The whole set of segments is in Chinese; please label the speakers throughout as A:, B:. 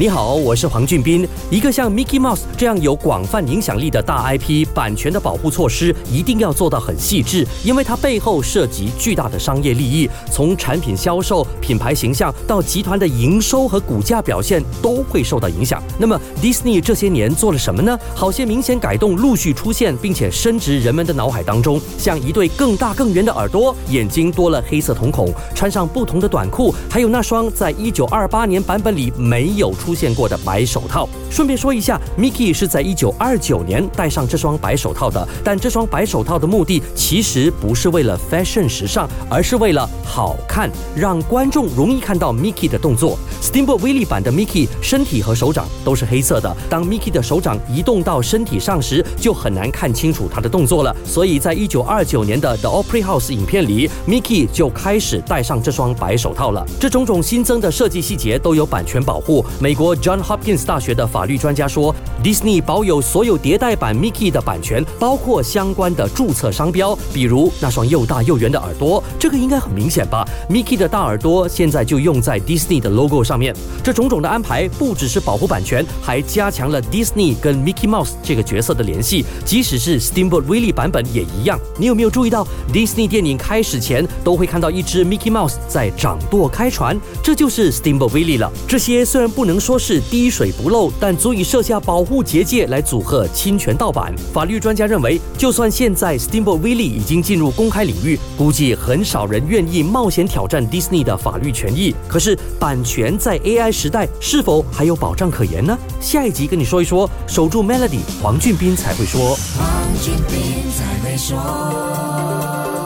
A: 你好，我是黄俊斌。一个像 Mickey Mouse 这样有广泛影响力的大 IP，版权的保护措施一定要做到很细致，因为它背后涉及巨大的商业利益，从产品销售、品牌形象到集团的营收和股价表现都会受到影响。那么 Disney 这些年做了什么呢？好些明显改动陆续出现，并且深植人们的脑海当中，像一对更大更圆的耳朵，眼睛多了黑色瞳孔，穿上不同的短裤，还有那双在一九二八年版本里没有。出出现过的白手套。顺便说一下，Mickey 是在一九二九年戴上这双白手套的。但这双白手套的目的其实不是为了 fashion 时尚，而是为了好看，让观众容易看到 Mickey 的动作。Steamboat w i l l i 版的 Mickey 身体和手掌都是黑色的。当 Mickey 的手掌移动到身体上时，就很难看清楚他的动作了。所以在一九二九年的 The Opry House 影片里，Mickey 就开始戴上这双白手套了。这种种新增的设计细节都有版权保护。美国 John Hopkins 大学的法律专家说，Disney 保有所有迭代版 Mickey 的版权，包括相关的注册商标，比如那双又大又圆的耳朵，这个应该很明显吧？Mickey 的大耳朵现在就用在 Disney 的 logo 上面。这种种的安排不只是保护版权，还加强了 Disney 跟 Mickey Mouse 这个角色的联系。即使是 Steamboat Willie 版本也一样。你有没有注意到，Disney 电影开始前都会看到一只 Mickey Mouse 在掌舵开船？这就是 Steamboat Willie 了。这些虽然不能。说是滴水不漏，但足以设下保护结界来阻吓侵权盗版。法律专家认为，就算现在 Steamboat Willie 已经进入公开领域，估计很少人愿意冒险挑战 Disney 的法律权益。可是，版权在 AI 时代是否还有保障可言呢？下一集跟你说一说，守住 Melody，黄俊斌才会说。黄俊斌才会
B: 说。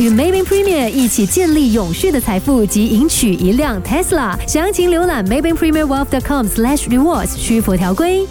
B: 与 Maybin Premier 一起建立永续的财富及赢取一辆 Tesla。详情浏览 maybinpremierwealth.com/slash rewards，需符条规。